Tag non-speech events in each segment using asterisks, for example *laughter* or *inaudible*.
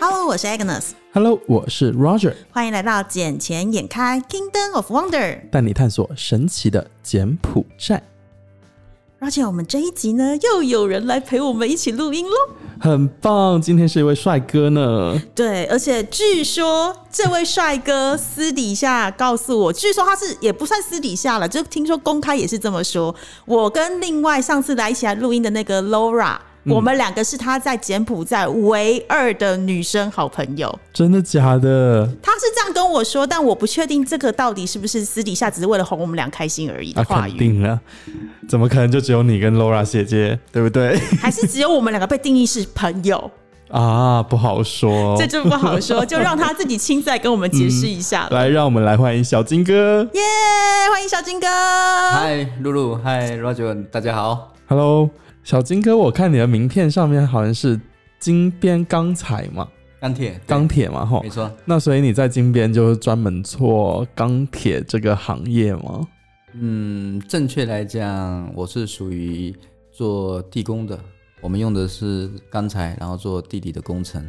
Hello，我是 Agnes，Hello，我是 Roger，欢迎来到《捡钱眼开 Kingdom of Wonder》。带你探索神奇的柬埔寨。而且我们这一集呢，又有人来陪我们一起录音喽。很棒，今天是一位帅哥呢。对，而且据说这位帅哥私底下告诉我，据说他是也不算私底下了，就听说公开也是这么说。我跟另外上次来一起来录音的那个 Laura，、我们两个是他在柬埔寨唯二的女生好朋友。真的假的？他是这样跟我说，但我不确定这个到底是不是私底下只是为了哄我们俩开心而已的啊，话语，肯定了，怎么可能就只有你跟 Laura 姐姐，对不对？还是只有我们两个被定义是朋友，啊，不好说 *laughs* 这。就不好说，*laughs* 就让他自己亲自来跟我们解释一下了。来，让我们来欢迎小金哥。耶欢迎小金哥。嗨，露露，嗨，Roger，大家好。Hello，小金哥，我看你的名片上面好像是金边钢材嘛，钢铁，钢铁嘛，吼没。错，那所以你在金边就是专门做钢铁这个行业吗？嗯，正确来讲，我是属于做地工的，我们用的是钢材，然后做地底的工程，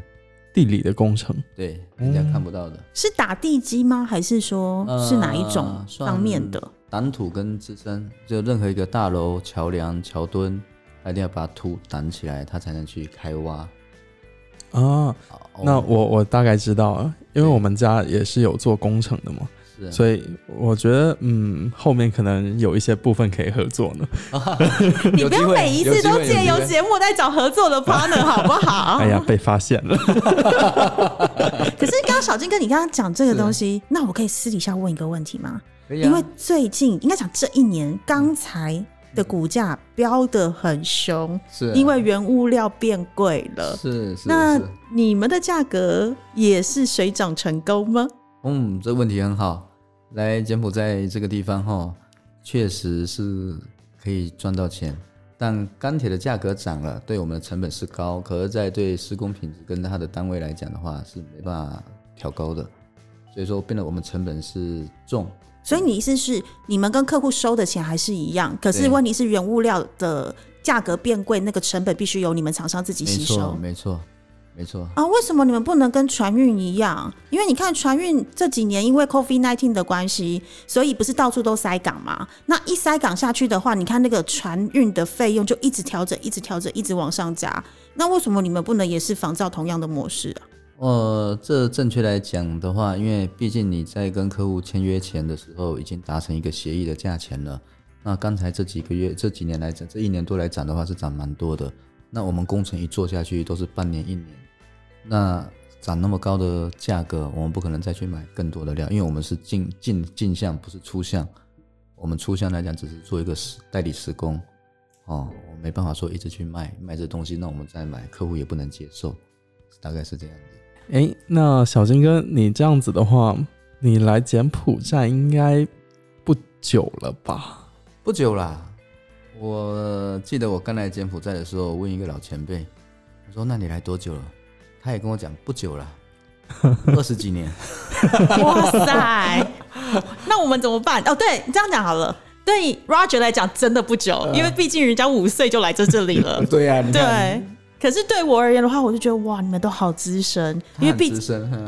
地理的工程。对，人家看不到的，是打地基吗？还是说是哪一种方面的？挡土跟支撑，就任何一个大楼、桥梁、桥墩，它一定要把土挡起来，它才能去开挖。啊，那我我大概知道了，因为我们家也是有做工程的嘛，所以我觉得嗯，后面可能有一些部分可以合作呢。*laughs* 你不要每一次都借由节目在找合作的 partner 好不好？*laughs* 哎呀，被发现了，*laughs* 可是刚刚小金哥，你刚刚讲这个东西，那我可以私底下问一个问题吗？啊因为最近应该讲这一年钢材的股价飙得很凶，是因为原物料变贵了。是是那，你们的价格也是水涨船高吗？嗯，这问题很好。来柬埔寨这个地方哈，确实是可以赚到钱，但钢铁的价格涨了，对我们的成本是高，可是，在对施工品质跟它的单位来讲的话，是没办法调高的，所以说变得我们成本是重。所以你意思是，你们跟客户收的钱还是一样，可是问题是原物料的价格变贵，那个成本必须由你们厂商自己，吸收没错，没错。啊？为什么你们不能跟船运一样？因为你看船运这几年因为 COVID nineteen 的关系，所以不是到处都塞港嘛？那一塞港下去的话，你看那个船运的费用就一直调整，一直调整，一直往上加。那为什么你们不能也是仿照同样的模式啊？呃，这正确来讲的话，因为毕竟你在跟客户签约前的时候，已经达成一个协议的价钱了。那刚才这几个月、这几年来讲，这一年多来涨的话，是涨蛮多的。那我们工程一做下去，都是半年、一年，那涨那么高的价格，我们不可能再去买更多的料，因为我们是进进进项，不是出项。我们出项来讲，只是做一个施代理施工，哦，我没办法说一直去卖卖这东西，那我们再买，客户也不能接受，大概是这样子。哎，那小金哥，你这样子的话，你来柬埔寨应该不久了吧？不久啦，我记得我刚来柬埔寨的时候，问一个老前辈，我说：“那你来多久了？”他也跟我讲不久了，*laughs* 二十几年。*laughs* 哇塞，那我们怎么办？哦，对你这样讲好了。对 Roger 来讲，真的不久，因为毕竟人家五岁就来这这里了。*laughs* 对呀、对，可是对我而言的话，我就觉得哇，你们都好资深，因为毕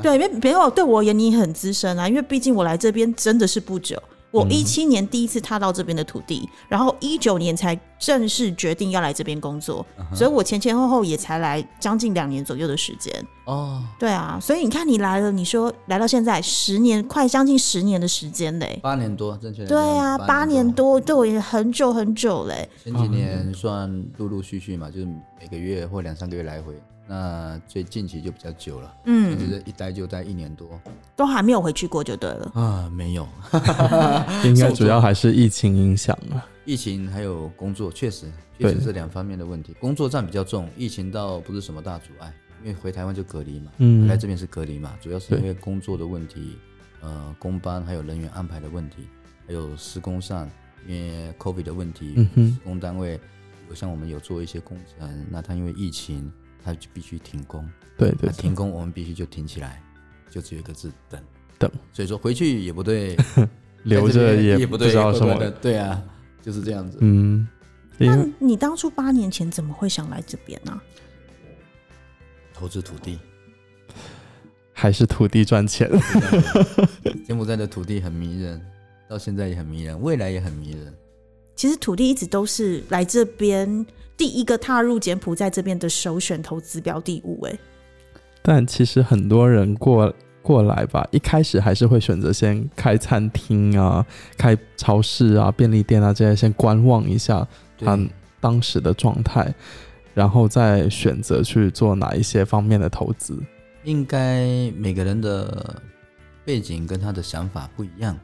对，因为没有对我而言你很资深啊，因为毕竟我来这边真的是不久。我一七年第一次踏到这边的土地，然后一九年才正式决定要来这边工作，所以我前前后后也才来将近两年左右的时间。哦，对啊，所以你看你来了，你说来到现在十年，快将近十年的时间嘞。八年多，正确来对啊，八年。多，对我也很久很久嘞。前几年算陆陆续续嘛，就是每个月或两三个月来回。那最近期就比较久了，嗯，就是一待就待一年多都还没有回去过就对了。啊，没有 *laughs* *laughs* 应该主要还是疫情影响了。疫情还有工作，确实确对实这两方面的问题。工作占比较重，疫情倒不是什么大阻碍，因为回台湾就隔离嘛，嗯。来这边是隔离嘛，主要是因为工作的问题，呃，工班还有人员安排的问题，还有施工上因为 COVID 的问题，嗯哼施工单位有像我们有做一些工程，那他因为疫情，他就必须停工，对对对。那停工我们必须就停起来，就只有一个字等等，所以说回去也不对，*laughs* 留着也也不对，不知道什么。的对啊，就是这样子。嗯，那你当初八年前怎么会想来这边呢、投资土地，还是土地赚钱？*laughs* 柬埔寨的土地很迷人，到现在也很迷人，未来也很迷人。其实土地一直都是来这边第一个踏入柬埔寨这边的首选投资标的物。哎，但其实很多人过过来吧，一开始还是会选择先开餐厅啊、开超市啊、便利店啊这些，先观望一下他当时的状态，然后再选择去做哪一些方面的投资。应该每个人的背景跟他的想法不一样。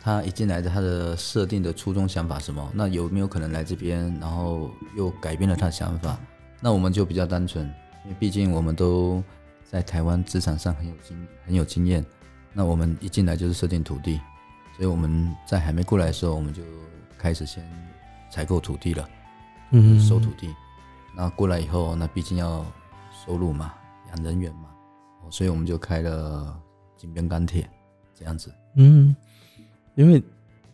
他一进来的他的设定的初衷想法什么？那有没有可能来这边，然后又改变了他的想法？那我们就比较单纯，因为毕竟我们都在台湾职场上很有经很有经验。那我们一进来就是设定土地，所以我们在还没过来的时候，我们就开始先采购土地了，嗯，收土地。那过来以后，那毕竟要收入嘛，养人员嘛，所以我们就开了金边钢铁这样子，嗯。因为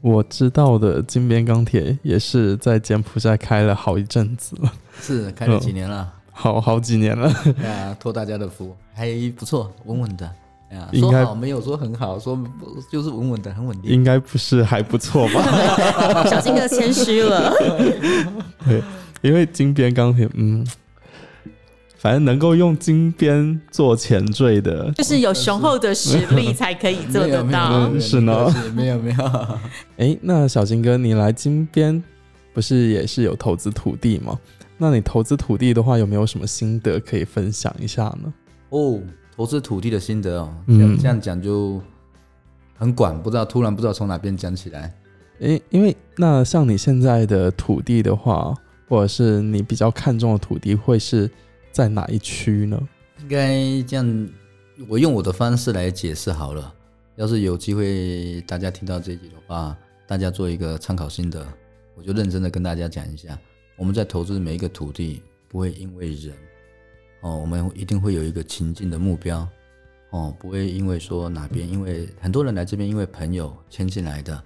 我知道的金边钢铁也是在柬埔寨开了好一阵子了，是开了几年了，*laughs* 好好几年了。*laughs* 啊，托大家的福，还不错，稳稳的。哎呀，说好没有说很好，说就是稳稳的，很稳定。应该不是还不错吧？*laughs* 小金哥谦虚了。对，因为金边钢铁，嗯。反正能够用金边做前缀的，就是有雄厚的实力才可以做得到。是呢，没有没有。*laughs* 哎，那小金哥，你来金边不是也是有投资土地吗？那你投资土地的话，有没有什么心得可以分享一下呢？哦，投资土地的心得哦，嗯，这样讲就很广，不知道突然不知道从哪边讲起来。哎，因为那像你现在的土地的话，或者是你比较看重的土地，会是？在哪一区呢？应该这样，我用我的方式来解释好了。要是有机会大家听到这集的话，大家做一个参考心得，我就认真的跟大家讲一下。我们在投资每一个土地，不会因为人哦，我们一定会有一个情境的目标哦，不会因为说哪边，因为很多人来这边因为朋友牵进来的，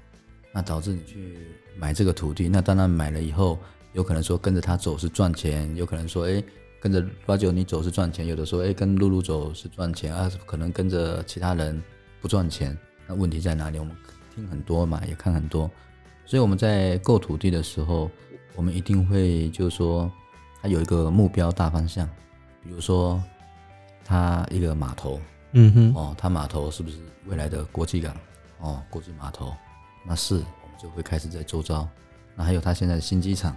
那导致你去买这个土地，那当然买了以后，有可能说跟着他走是赚钱，有可能说哎。跟着八九你走是赚钱，有的说哎跟露露走是赚钱啊，可能跟着其他人不赚钱。那问题在哪里？我们听很多嘛，也看很多，所以我们在购土地的时候，我们一定会就是说，它有一个目标大方向，比如说它一个码头，嗯哼，哦，它码头是不是未来的国际港？哦，国际码头，那是我们就会开始在周遭。那还有它现在的新机场，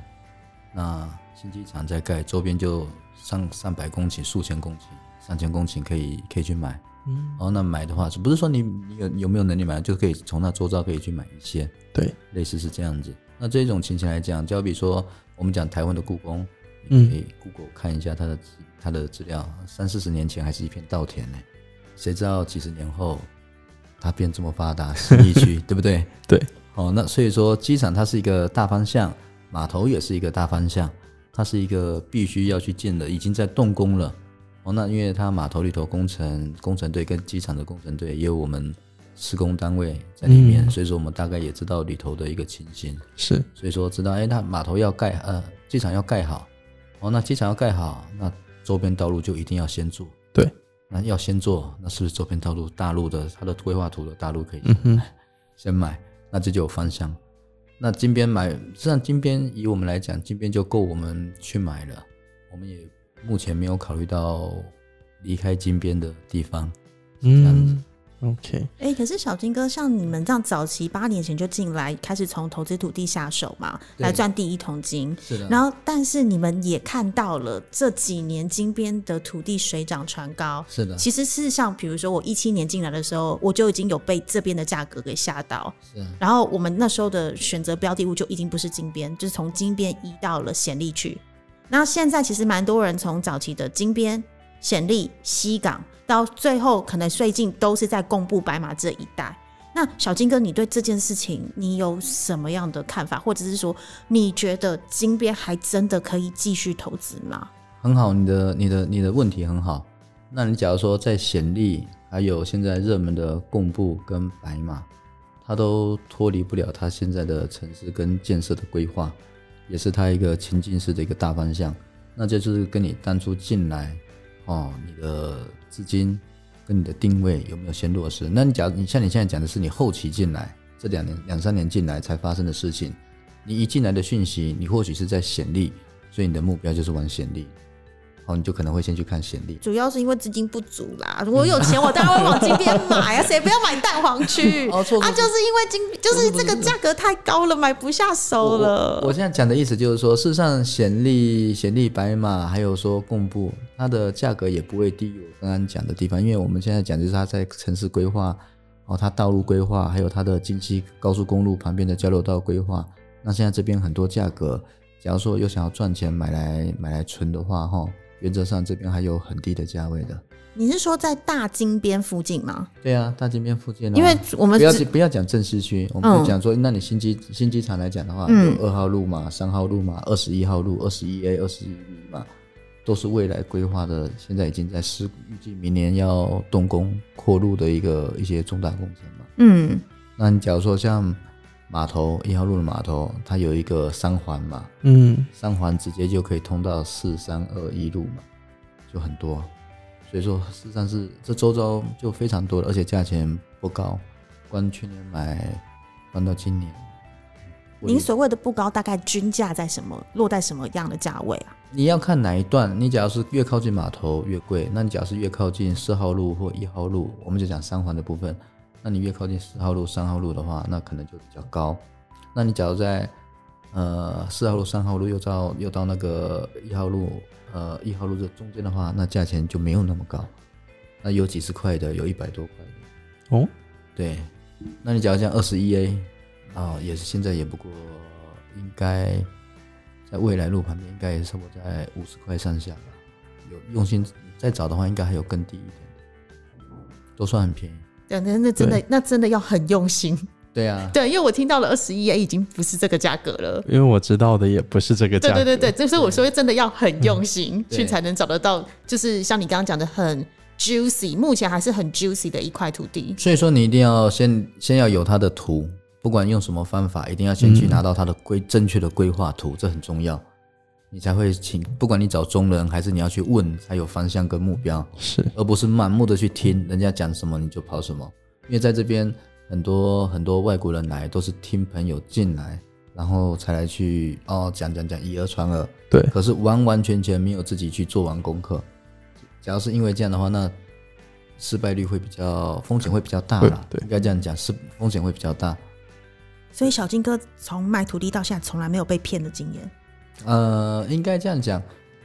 那新机场在盖，周边就。上上百公顷、数千公顷、上千公顷可以可以去买，嗯，然后，那买的话是不是说你你有有没有能力买，就可以从那周遭可以去买一些？对，类似是这样子。那这种情形来讲，就比说我们讲台湾的故宫，嗯，可以 Google 看一下它的它的资料，三四十年前还是一片稻田呢，谁知道几十年后它变这么发达，十一区，*laughs* 对不对？对，哦，那所以说机场它是一个大方向，码头也是一个大方向。它是一个必须要去建的，已经在动工了哦。那因为它码头里头工程工程队跟机场的工程队也有我们施工单位在里面，所以说我们大概也知道里头的一个情形。是，所以说知道，哎，那码头要盖，呃，机场要盖好哦。那机场要盖好，那周边道路就一定要先做。对，那要先做，那是不是周边道路大陆的它的规划图的大陆可以先买？先买，那这就有方向。那金边买，实际上金边以我们来讲，金边就够我们去买了。我们也目前没有考虑到离开金边的地方，这样子。OK，哎，可是小金哥，像你们这样早期八年前就进来，开始从投资土地下手嘛，来赚第一桶金。是的。然后，但是你们也看到了这几年金边的土地水涨船高。是的。其实是像比如说我一七年进来的时候，我就已经有被这边的价格给吓到。是。然后我们那时候的选择标的物就已经不是金边，就是从金边移到了显利去。那现在其实蛮多人从早期的金边、显利、西港。到最后，可能最近都是在公布白马这一带。那小金哥，你对这件事情你有什么样的看法，或者是说，你觉得金边还真的可以继续投资吗？很好，你的、你的、你的问题很好。那你假如说在显利，还有现在热门的贡布跟白马，它都脱离不了它现在的城市跟建设的规划，也是它一个情境式的一个大方向。那这就是跟你当初进来。哦，你的资金跟你的定位有没有先落实。那你假如你像你现在讲的是你后期进来这两年两三年进来才发生的事情，你一进来的讯息，你或许是在显力，所以你的目标就是玩显力。哦，你就可能会先去看显力。主要是因为资金不足啦。我有钱，我当然会往金边买啊，*laughs* 谁不要买蛋黄区？哦错错啊，就是因为金，就是这个价格太高了，买不下手了。我现在讲的意思就是说，事实上显力、显力白马，还有说贡布，它的价格也不会低于我刚刚讲的地方，因为我们现在讲就是它在城市规划，哦，它道路规划，还有它的经济高速公路旁边的交流道规划。那现在这边很多价格，假如说又想要赚钱买来买来存的话，哈。原则上这边还有很低的价位的。你是说在大金边附近吗？对啊，大金边附近。因为我们不要不要讲正市区，我们就讲说，那你新机新机场来讲的话，有二号路嘛，三号路嘛，二十一号路，二十一 A、二十一 B 嘛，都是未来规划的，现在已经在施，预计明年要动工扩路的一个一些重大工程嘛。嗯，那你假如说像。码头一号路的码头，它有一个三环嘛，嗯，三环直接就可以通到四三二一路嘛，就很多，所以说事实上是这周遭就非常多了，而且价钱不高，关去年买，关到今年。您所谓的不高，大概均价在什么，落在什么样的价位啊？你要看哪一段，你假如是越靠近码头越贵，那你假如是越靠近四号路或一号路，我们就讲三环的部分。那你越靠近四号路、三号路的话，那可能就比较高。那你假如在呃四号路、三号路又到又到那个一号路呃一号路这中间的话，那价钱就没有那么高。那有几十块的，有一百多块的。哦，对。那你假如像二十一 A 啊，也是现在也不过应该在未来路旁边应该也是差不多在五十块上下吧。有用心再找的话，应该还有更低一点的，都算很便宜。对，那那真的，那真的要很用心。*laughs* 对啊，对，因为我听到了二十一 A 已经不是这个价格了。因为我知道的也不是这个价。对对对对，就是我说真的要很 *laughs* 用心去才能找得到，就是像你刚刚讲的很 juicy，目前还是很 juicy 的一块土地。所以说你一定要先先要有它的图，不管用什么方法，一定要先去拿到它的规正确的规划图，这很重要。你才会请，不管你找中人还是你要去问，才有方向跟目标，是，而不是盲目的去听人家讲什么你就跑什么。因为在这边很多很多外国人来都是听朋友进来，然后才来去哦讲讲讲以讹传讹，对。可是完完全全没有自己去做完功课。假如是因为这样的话，那失败率会比较，风险会比较大啦。对，应该这样讲，是风险会比较大。所以小金哥从卖土地到现在，从来没有被骗的经验。呃，应该这样讲，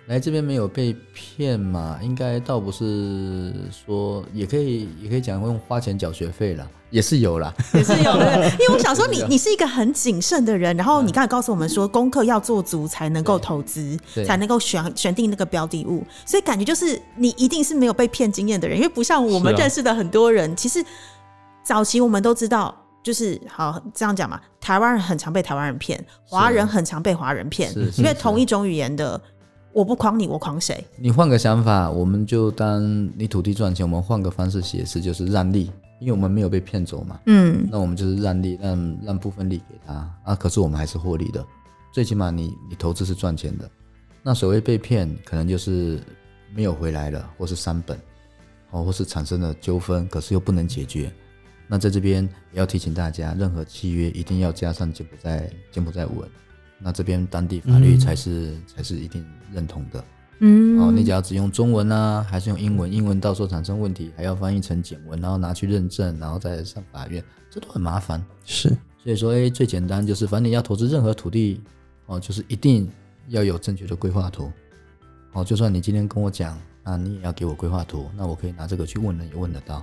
来这边没有被骗嘛？应该倒不是说，也可以，也可以讲用花钱缴学费了，也是有啦，*laughs* 也是有的。*laughs* 因为我想说，你你是一个很谨慎的人，然后你刚才告诉我们说，功课要做足才能够投资，才能够选选定那个标的物，所以感觉就是你一定是没有被骗经验的人，因为不像我们认识的很多人，其实早期我们都知道。就是好这样讲嘛，台湾人很常被台湾人骗，华人很常被华人骗，因为同一种语言的，我不诓你，我诓谁？你换个想法，我们就当你土地赚钱，我们换个方式写诗，就是让利，因为我们没有被骗走嘛。嗯，那我们就是让利，让让部分利给他啊，可是我们还是获利的，最起码你你投资是赚钱的。那所谓被骗，可能就是没有回来了，或是三本，哦，或是产生了纠纷，可是又不能解决。那在这边也要提醒大家，任何契约一定要加上柬埔寨柬埔寨文，那这边当地法律才是才是一定认同的。嗯，哦，你只要只用中文呢，还是用英文？英文到时候产生问题，还要翻译成简文，然后拿去认证，然后再上法院，这都很麻烦。是，所以说，哎，最简单就是，反正你要投资任何土地，哦，就是一定要有正确的规划图。哦，就算你今天跟我讲，那你也要给我规划图，那我可以拿这个去问人，也问得到，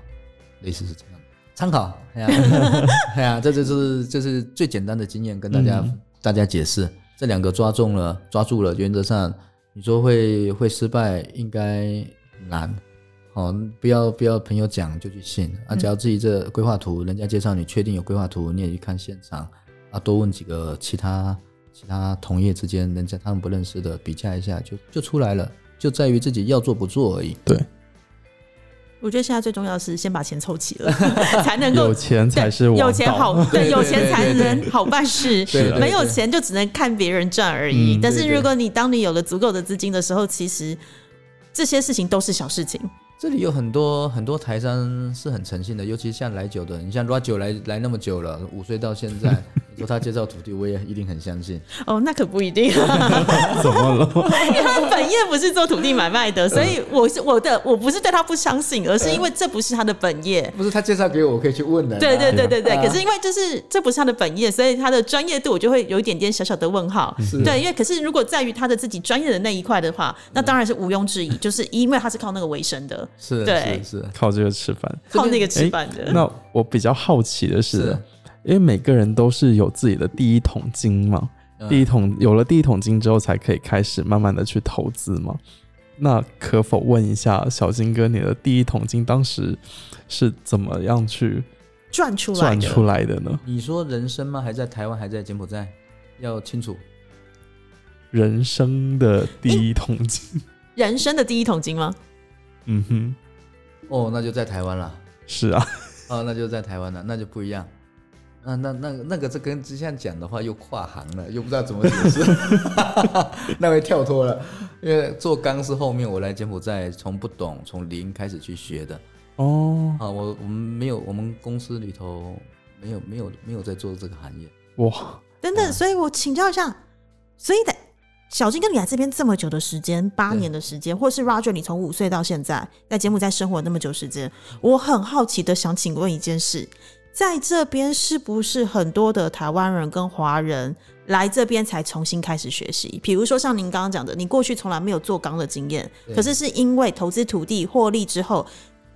类似是这样。参考，哎呀，*laughs* 哎呀，这就是这是最简单的经验，跟大家大家解释，这两个抓中了，抓住了，原则上你说会会失败，应该难，哦，不要不要朋友讲就去信。啊，只要自己这规划图，人家介绍你确定有规划图，你也去看现场。啊，多问几个其他其他同业之间，人家他们不认识的比价一下，就就出来了，就在于自己要做不做而已。对。我觉得现在最重要的是先把钱凑齐了，才能够 *laughs* 有钱才是有钱好，对，*laughs* 有钱才能好办事。对，没有钱就只能看别人赚而已。但是如果你当你有了足够的资金的时候，其实这些事情都是小事情。这里有很多很多台商是很诚信的，尤其像来久的，你像 Ra 酒来来那么久了，五岁到现在，你说他介绍土地，我也一定很相信。哦，那可不一定，*laughs* 怎么了？因为他本业不是做土地买卖的，所以我是我的，我不是对他不相信，而是因为这不是他的本业。*laughs* 不是他介绍给我，我可以去问的。对对对对对，啊可是因为就是这不是他的本业，所以他的专业度我就会有一点点小小的问号。对，因为可是如果在于他的自己专业的那一块的话，那当然是毋庸置疑，就是因为他是靠那个为生的，是对是是，靠这个吃饭。靠那个吃饭的。那我比较好奇的是，是因为每个人都是有自己的第一桶金嘛，嗯第一桶有了第一桶金之后，才可以开始慢慢的去投资嘛。那可否问一下小金哥，你的第一桶金当时是怎么样去赚出来的，赚出来的呢？你说人生吗？还在台湾，还在柬埔寨？要清楚。人生的第一桶金，人生的第一桶金吗？嗯哼，哦，那就在台湾了。是啊，哦，那就在台湾了，那就不一样。那那那那个，这跟之前讲的话又跨行了，又不知道怎么解释，*laughs* 那位跳脱了。因为做钢是后面我来柬埔寨从不懂从零开始去学的哦，啊，我我们没有我们公司里头没有没有没有在做这个行业，哇，等等，所以我请教一下，所以的小金跟你来这边这么久的时间，八年的时间，或是 Roger 你从五岁到现在在柬埔寨生活那么久时间，我很好奇的想请问一件事，在这边是不是很多的台湾人跟华人来这边才重新开始学习？比如说像您刚刚讲的，你过去从来没有做钢的经验，可是是因为投资土地获利之后，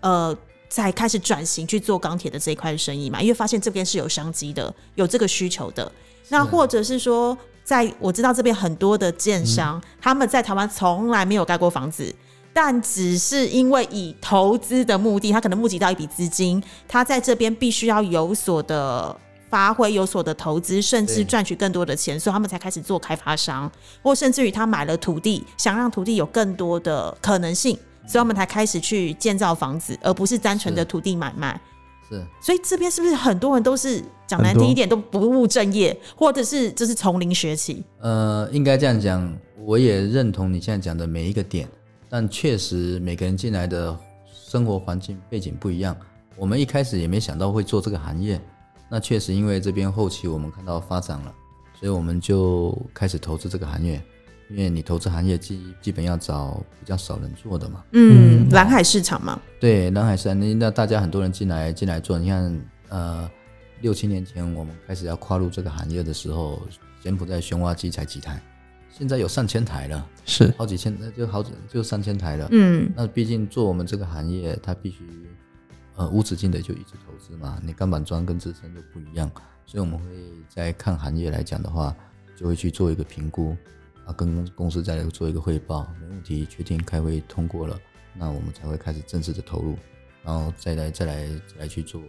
呃。才开始转型去做钢铁的这一块生意嘛，因为发现这边是有商机的，有这个需求的。那或者是说，在我知道这边很多的建商，他们在台湾从来没有盖过房子，但只是因为以投资的目的，他可能募集到一笔资金，他在这边必须要有所的发挥，有所的投资，甚至赚取更多的钱，所以他们才开始做开发商，或甚至于他买了土地，想让土地有更多的可能性。所以他们才开始去建造房子，而不是单纯的土地买卖。是所以这边是不是很多人都是讲难听一点都不务正业，或者是就是从零学起？呃，应该这样讲，我也认同你现在讲的每一个点，但确实每个人进来的生活环境背景不一样，我们一开始也没想到会做这个行业，那确实因为这边后期我们看到发展了，所以我们就开始投资这个行业，因为你投资行业基基本要找比较少人做的嘛，嗯，蓝海市场嘛，对，蓝海山，那那大家很多人进来进来做，你看，呃，六七年前我们开始要跨入这个行业的时候，柬埔寨熊挖机才几台，现在有上千台了，是。好几千，那就好几就三千台了。嗯，那毕竟做我们这个行业，它必须呃无止境的就一直投资嘛，你钢板砖跟自身就不一样，所以我们会在看行业来讲的话，就会去做一个评估，啊，跟公司再来做一个汇报，没问题，确定开会通过了，那我们才会开始正式的投入，然后再来再来再来去做，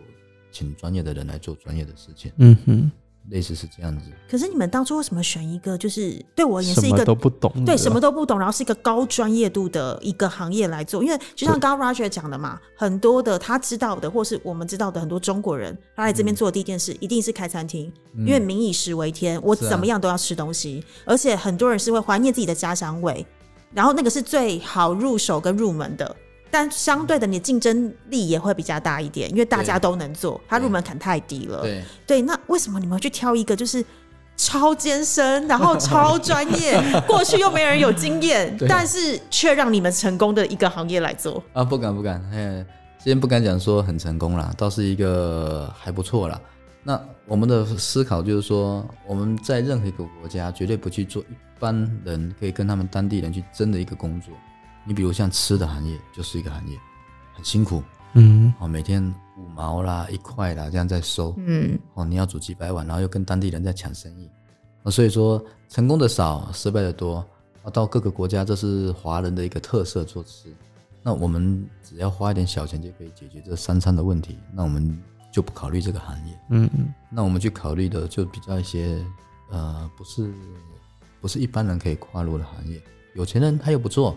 请专业的人来做专业的事情，嗯哼，类似是这样子。可是你们当初为什么选一个就是对我而言是一个都不懂，对什么都不懂，然后是一个高专业度的一个行业来做？因为就像刚刚 Roger 讲的嘛，很多的他知道的，或是我们知道的很多中国人，他来这边做的第一件事一定是开餐厅，因为民以食为天，我怎么样都要吃东西，而且很多人是会怀念自己的家乡味，然后那个是最好入手跟入门的。但相对的，你的竞争力也会比较大一点，因为大家都能做，它入门槛太低了。对，对，那为什么你们会去挑一个就是超艰深，然后超 *laughs* 专业，过去又没人有经验，*laughs* 但是却让你们成功的一个行业来做？啊，不敢不敢，哎，今天不敢讲说很成功啦，倒是一个还不错啦。那我们的思考就是说，我们在任何一个国家绝对不去做一般人可以跟他们当地人去争的一个工作。你比如像吃的行业就是一个行业，很辛苦嗯哦，每天五毛啦、一块啦这样在收嗯，哦，你要煮几百碗，然后又跟当地人在抢生意，啊，所以说成功的少，失败的多啊。到各个国家，这是华人的一个特色做吃。那我们只要花一点小钱就可以解决这三餐的问题，那我们就不考虑这个行业。嗯嗯，那我们去考虑的就比较一些呃，不是不是一般人可以跨入的行业。有钱人他又不做，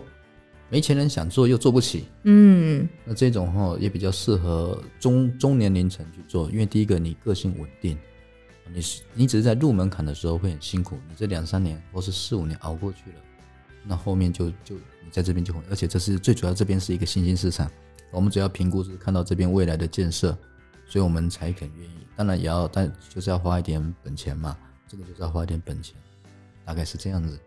没钱人想做又做不起，嗯那这种哈、也比较适合中中年龄层去做，因为第一个你个性稳定，你是你只是在入门槛的时候会很辛苦，你这两三年或是四五年熬过去了，那后面就就你在这边就会，而且这是最主要，这边是一个新兴市场，我们只要评估是看到这边未来的建设，所以我们才肯愿意。当然也要，但就是要花一点本钱嘛，这个就是要花一点本钱，大概是这样子。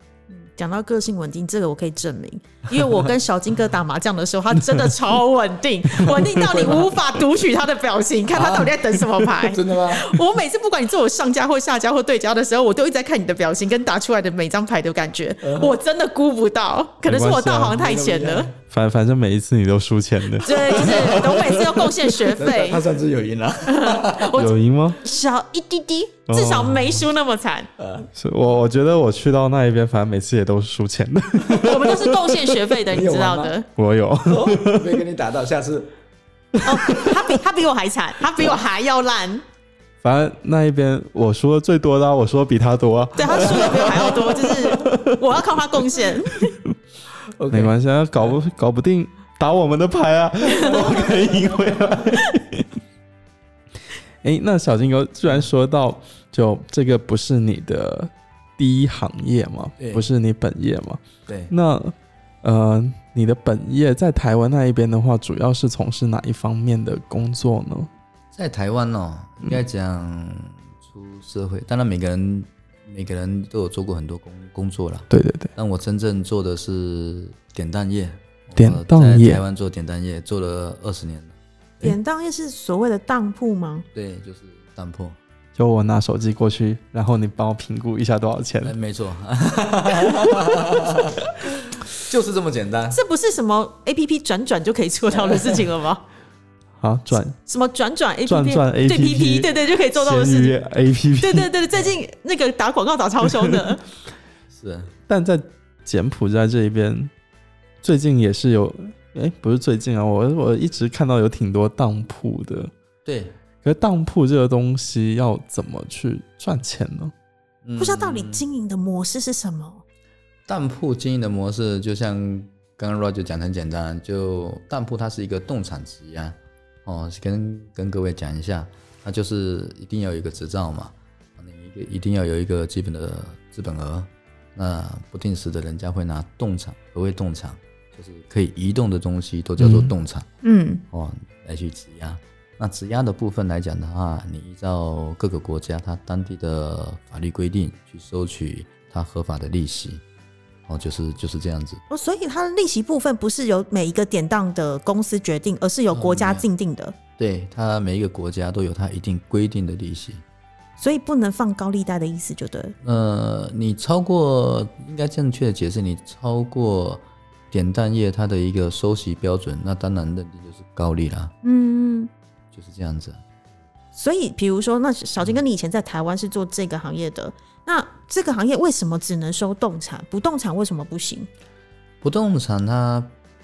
讲到个性稳定，这个我可以证明，因为我跟小金哥打麻将的时候，他真的超稳定，稳定到你无法读取他的表情，看他到底在等什么牌。真的吗？我每次不管你做我上家或下家或对家的时候，我都一直在看你的表情跟打出来的每张牌的感觉，我真的估不到，可能是我道行太浅了。反反正每一次你都输钱的，对，就是我每次都贡献学费。*laughs* 他上次有赢了，*laughs* 有赢吗？小一滴滴，至少没输那么惨。呃是我我觉得我去到那一边，反正每次也都是输钱的。*laughs* 我们都是贡献学费的，你知道的。我有，没跟你打到，下次。哦，他比他比我还惨，他比我还要烂。反正那一边我输的最多的，我说比他多。对他输的比我还要多，就是我要靠他贡献。没关系，搞不搞不定，打我们的牌啊，*laughs* 我可以赢回来。*laughs* 哎，那小金哥，居然说到，就这个不是你的第一行业吗，不是你本业吗？对。那呃，你的本业在台湾那一边的话，主要是从事哪一方面的工作呢？在台湾哦，应该讲出社会，当然每个人。每个人都有做过很多工工作了，对对对。但我真正做的是典当业，典当业，台湾做典当业做了二十年了。典当业是所谓的当铺吗？对，就是当铺。就我拿手机过去，然后你帮我评估一下多少钱？没错，*laughs* 就是这么简单。这不是什么 A P P 转转就可以做到的事情了吗？啊，转什么转转 A P P，转转 A P P，对对，就可以做到的事情。A P P，对对对，最近那个打广告打超凶的。*laughs* 是，但在柬埔寨这一边，最近也是有，哎，不是最近啊，我我一直看到有挺多当铺的。对，可是当铺这个东西要怎么去赚钱呢？不知道到底经营的模式是什么？当铺经营的模式，就像刚刚 Roger 讲的很简单，就当铺它是一个动产职业。哦，跟跟各位讲一下，那就是一定要有一个执照嘛，你一个一定要有一个基本的资本额，那不定时的人家会拿动产，何谓动产？就是可以移动的东西都叫做动产，嗯，哦，来去质押。那质押的部分来讲的话，你依照各个国家它当地的法律规定去收取它合法的利息。哦，就是就是这样子哦，所以它的利息部分不是由每一个典当的公司决定，而是由国家定定的。对，它每一个国家都有它一定规定的利息，所以不能放高利贷的意思，就对。呃，你超过应该正确的解释，你超过典当业它的一个收息标准，那当然认定就是高利啦。嗯，就是这样子。所以，比如说，那小金跟你以前在台湾是做这个行业的。那这个行业为什么只能收动产？不动产为什么不行？不动产它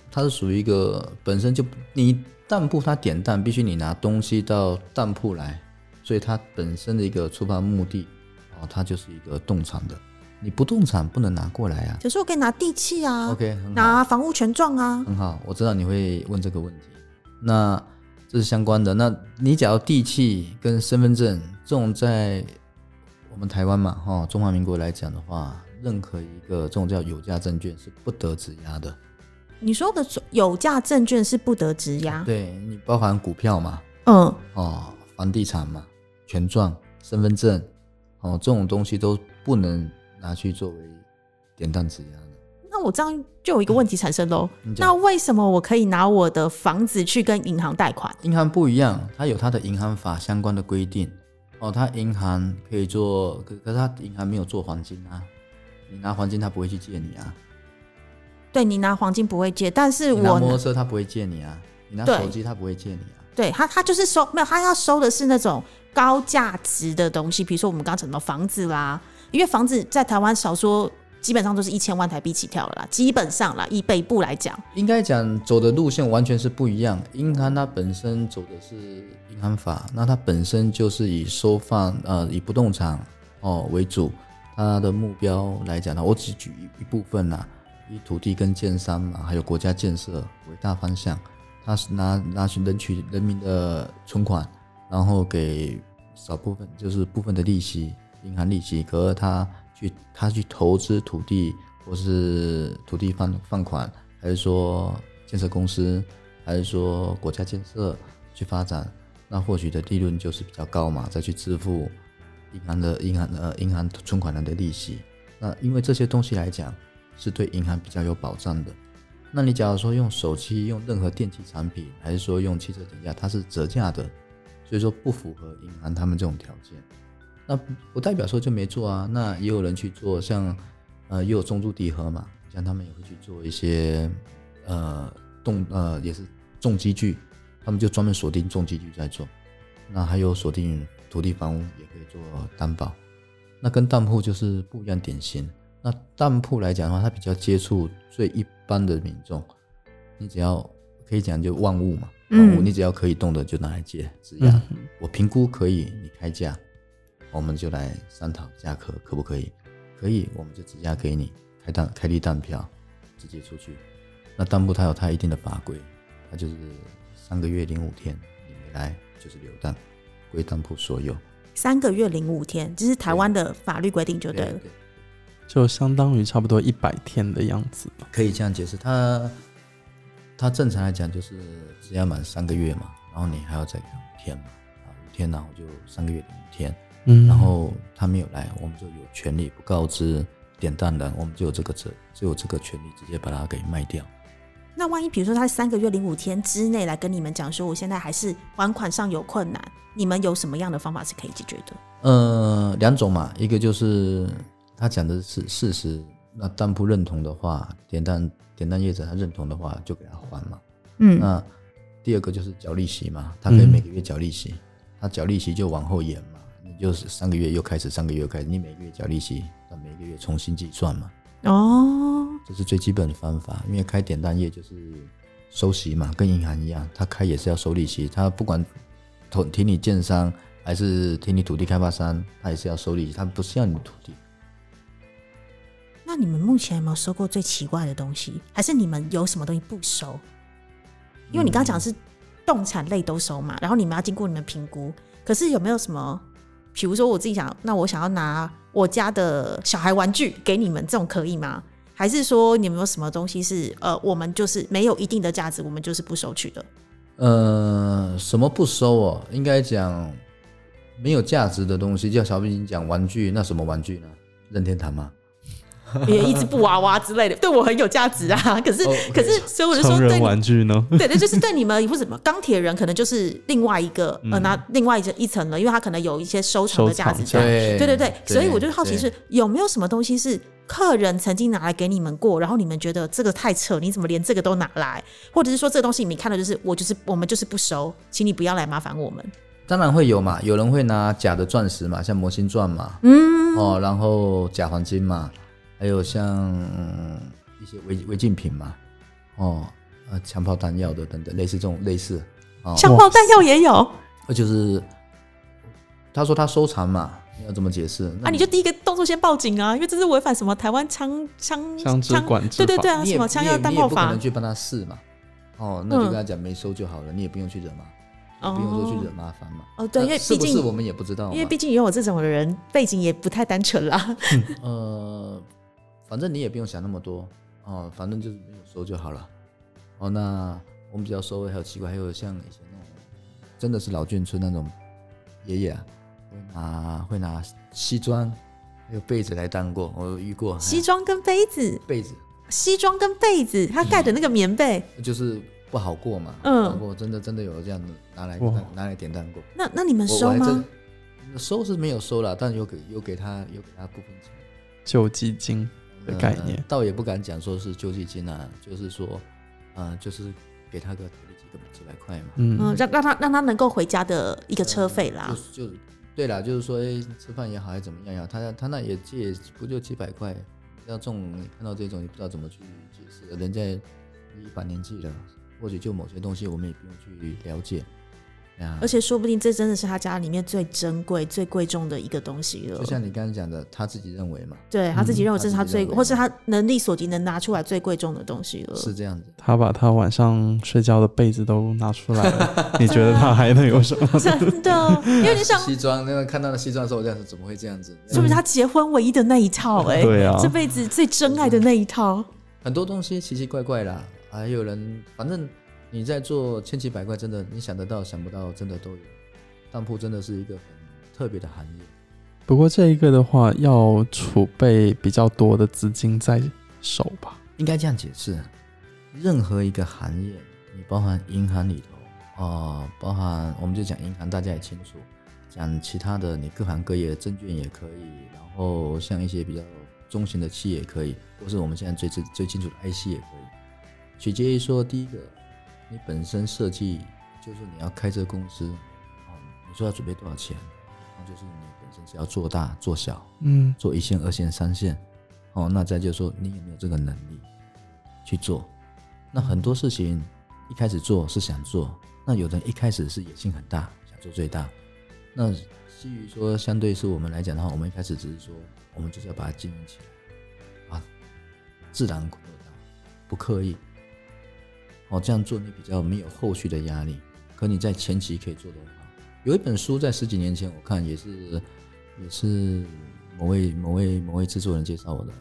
它是属于一个本身就你当铺它点当必须你拿东西到当铺来，所以它本身的一个出发目的哦，它就是一个动产的。你不动产不能拿过来啊。可是我可以拿地契啊，OK，拿房屋权状啊，很好。我知道你会问这个问题，那这是相关的。那你假如地契跟身份证这种在我们台湾嘛，哈，中华民国来讲的话，任何一个这种叫有价证券是不得质押的。你说的有价证券是不得质押？对你包含股票嘛，嗯，哦，房地产嘛，权状、身份证，哦，这种东西都不能拿去作为典当质押的。那我这样就有一个问题产生喽，那为什么我可以拿我的房子去跟银行贷款？银行不一样，它有它的银行法相关的规定。哦，它银行可以做，可可是它银行没有做黄金啊。你拿黄金，他不会去借你啊。对你拿黄金不会借，但是我拿摩托车他不会借你啊。你拿手机他不会借你啊。对他，他就是收没有，他要收的是那种高价值的东西，比如说我们刚讲到房子啦，因为房子在台湾少说。基本上都是一千万台币起跳了啦，基本上啦，以北部来讲，应该讲走的路线完全是不一样。银行它本身走的是银行法，那它本身就是以收放呃以不动产哦为主，它的目标来讲呢，我只举一一部分啦，以土地跟建商嘛，还有国家建设为大方向，它是拿拿去人取人民的存款，然后给少部分就是部分的利息，银行利息，可是它。去他去投资土地，或是土地放放款，还是说建设公司，还是说国家建设去发展，那获取的利润就是比较高嘛，再去支付银行的银行呃银行存款人的利息。那因为这些东西来讲，是对银行比较有保障的。那你假如说用手机、用任何电器产品，还是说用汽车减价，它是折价的，所以说不符合银行他们这种条件。那不代表说就没做啊，那也有人去做，像呃也有中铢底盒嘛，像他们也会去做一些呃动呃也是重机具，他们就专门锁定重机具在做。那还有锁定土地房屋也可以做担保，那跟当铺就是不一样典型。那当铺来讲的话，它比较接触最一般的民众，你只要可以讲就万物嘛，万物你只要可以动的就拿来借质押，我评估可以，你开价，我们就来商讨价格可不可以？可以，我们就直接给你开单开立单票，直接出去。那当铺它有它一定的法规，它就是三个月零五天你没来就是流单，归当铺所有。三个月零五天，这是台湾的法律规定就对了。就相当于差不多一百天的样子吧，可以这样解释。它它正常来讲就是只要满三个月嘛，然后你还要再给五天嘛，啊五天然后就三个月零五天，嗯，然后他没有来，我们就有权利不告知典当人，我们就有这个责，就有这个权利直接把它给卖掉。那万一比如说他三个月零五天之内来跟你们讲说，我现在还是还款上有困难，你们有什么样的方法是可以解决的？呃，两种嘛，一个就是。他讲的是事实，那当不认同的话，典当典当业者他认同的话，就给他还嘛。嗯，那第二个就是缴利息嘛，他可以每个月缴利息，他缴利息就往后延嘛，你就是三个月又开始，三个月又开始，你每个月缴利息，那每个月重新计算嘛。哦，这是最基本的方法，因为开典当业就是收息嘛，跟银行一样，他开也是要收利息，他不管投提你建商还是提你土地开发商，他也是要收利息，他不是要你土地。那你们目前有没有收过最奇怪的东西？还是你们有什么东西不收？因为你刚刚讲是动产类都收嘛，然后你们要经过你们评估。可是有没有什么，比如说我自己想，那我想要拿我家的小孩玩具给你们，这种可以吗？还是说你们有什么东西是呃，我们就是没有一定的价值，我们就是不收取的？呃，什么不收哦？应该讲没有价值的东西，叫小比你讲玩具，那什么玩具呢？任天堂吗？也一只布娃娃之类的，对我很有价值啊。可是，可是，所以我就说，对玩具呢？对对，就是对你们，或什么钢铁人，可能就是另外一个呃，拿另外一层一层了，因为他可能有一些收藏的价值。对对对对，所以我就好奇是有没有什么东西是客人曾经拿来给你们过，然后你们觉得这个太扯，你怎么连这个都拿来？或者是说这个东西你看到就是我就是我们就是不收，请你不要来麻烦我们。当然会有嘛，有人会拿假的钻石嘛，像魔星钻嘛，嗯哦，然后假黄金嘛。还有像一些违违禁品嘛，哦，呃，枪炮弹药的等等，类似这种类似，枪炮弹药也有，那就是他说他收藏嘛，你要怎么解释？啊，你就第一个动作先报警啊，因为这是违反什么台湾枪枪枪支管制对对对啊，什么枪药弹炮法，不可能去帮他试嘛，哦，那就跟他讲没收就好了，你也不用去惹麻，不用说去惹麻烦嘛。哦，对，因为毕竟我们也不知道，因为毕竟有我这种人背景也不太单纯啦。*laughs* 呃。反正你也不用想那么多哦，反正就是没有收就好了。哦，那我们比较收还有奇怪，还有像以前那种真的是老眷村那种爷爷啊，会拿会拿西装还有被子来当过，我遇过。西装跟被子，被子，西装跟被子，他盖的那个棉被，就是不好过嘛。嗯，我真的真的有这样的拿来拿来典当过。那那你们收吗？收是没有收了，但有给有给他有给他部分钱救济金。的概念倒也不敢讲说是救济金啊，就是说，呃，就是给他个几个几百块嘛，嗯，让让他让他能够回家的一个车费啦。就就对啦，就是说，哎，吃饭也好，还是怎么样呀？他他那也借不就几百块？要这种你看到这种，你不知道怎么去解释。人家一把年纪了，或许就某些东西，我们也不用去了解。而且说不定这真的是他家里面最珍贵、最贵重的一个东西了。就像你刚才讲的，他自己认为嘛，对他自己认为这是他最，或是他能力所及能拿出来最贵重的东西了。是这样子，他把他晚上睡觉的被子都拿出来了，你觉得他还能有什么？*laughs* 真的，因为你想西装，那个看到的西装的时候，我在想怎么会这样子？*laughs* 是不是他结婚唯一的那一套？哎，对啊，*laughs* 这辈子最真爱的那一套。很多东西奇奇怪怪啦，还有人反正。你在做千奇百怪，真的你想得到想不到，真的都有。当铺真的是一个很特别的行业。不过这一个的话，要储备比较多的资金在手吧？应该这样解释：任何一个行业，你包含银行里头哦，包含我们就讲银行，大家也清楚。讲其他的，你各行各业证券也可以，然后像一些比较中型的企业也可以，或是我们现在最最最清楚的 IC 也可以。取决于说，第一个，你本身设计就是你要开这个公司，哦，你说要准备多少钱，然后就是你本身是要做大做小，嗯，做一线、二线、三线，哦，那再就是说你有没有这个能力去做？那很多事情一开始做是想做，那有的人一开始是野心很大，想做最大。那基于说，相对是我们来讲的话，我们一开始只是说，我们就是要把它经营起来，啊，自然扩大，不刻意。哦，这样做你比较没有后续的压力，可你在前期可以做得很好。有一本书在十几年前我看也是，也是某位某位某位制作人介绍我的，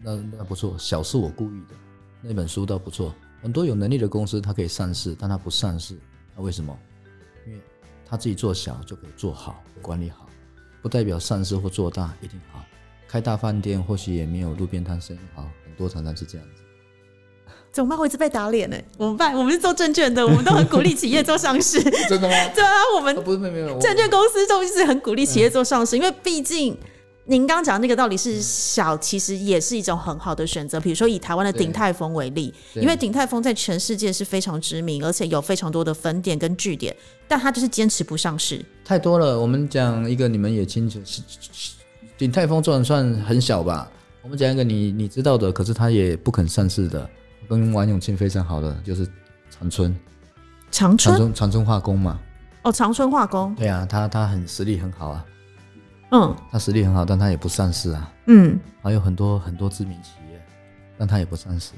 那那不错，小是我故意的，那本书倒不错。很多有能力的公司它可以上市，但它不上市，那为什么？因为他自己做小就可以做好，管理好，不代表上市或做大一定好。开大饭店或许也没有路边摊生意好，很多常常是这样子。怎么办？我一直被打脸呢？怎么办？我们是做证券的，我们都很鼓励企业做上市。*laughs* 真的吗？*laughs* 对啊，我们不是没有证券公司都一直很鼓励企业做上市，因为毕竟您刚讲那个道理是小，其实也是一种很好的选择。比如说以台湾的鼎泰丰为例，因为鼎泰丰在全世界是非常知名，而且有非常多的分店跟据点，但它就是坚持不上市。太多了。我们讲一个你们也清楚，鼎泰丰算算很小吧？我们讲一个你你知道的，可是它也不肯上市的。跟王永庆非常好的就是长春，长春长春化工嘛。哦，长春化工。对啊，他他很实力很好啊。嗯，他实力很好，但他也不上市啊。嗯，还有很多很多知名企业，但他也不上市。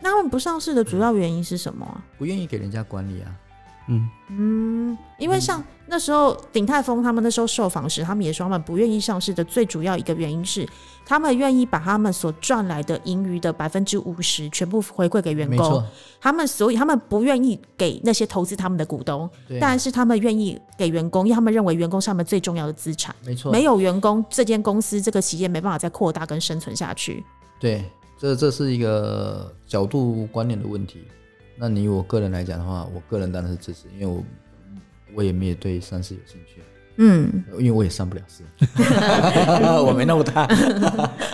那他们不上市的主要原因是什么啊？不愿意给人家管理啊。嗯嗯，因为像那时候鼎泰丰他们那时候受访时，他们也说他们不愿意上市的最主要一个原因是，他们愿意把他们所赚来的盈余的百分之五十全部回馈给员工。他们所以他们不愿意给那些投资他们的股东，但是他们愿意给员工，因为他们认为员工是他们最重要的资产。没错，没有员工，这间公司这个企业没办法再扩大跟生存下去。对，这这是一个角度观念的问题。那你我个人来讲的话，我个人当然是支持，因为我我也没有对上市有兴趣，嗯，因为我也上不了市，*laughs* *laughs* 我没那么大，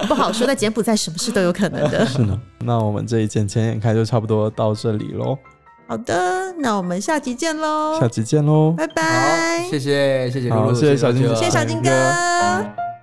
不好说，在柬埔寨什么事都有可能的。*laughs* 是呢，那我们这一件前眼开就差不多到这里喽。好的，那我们下集见喽，下集见喽，拜拜，谢谢谢谢露露，谢谢小金，谢谢小金哥。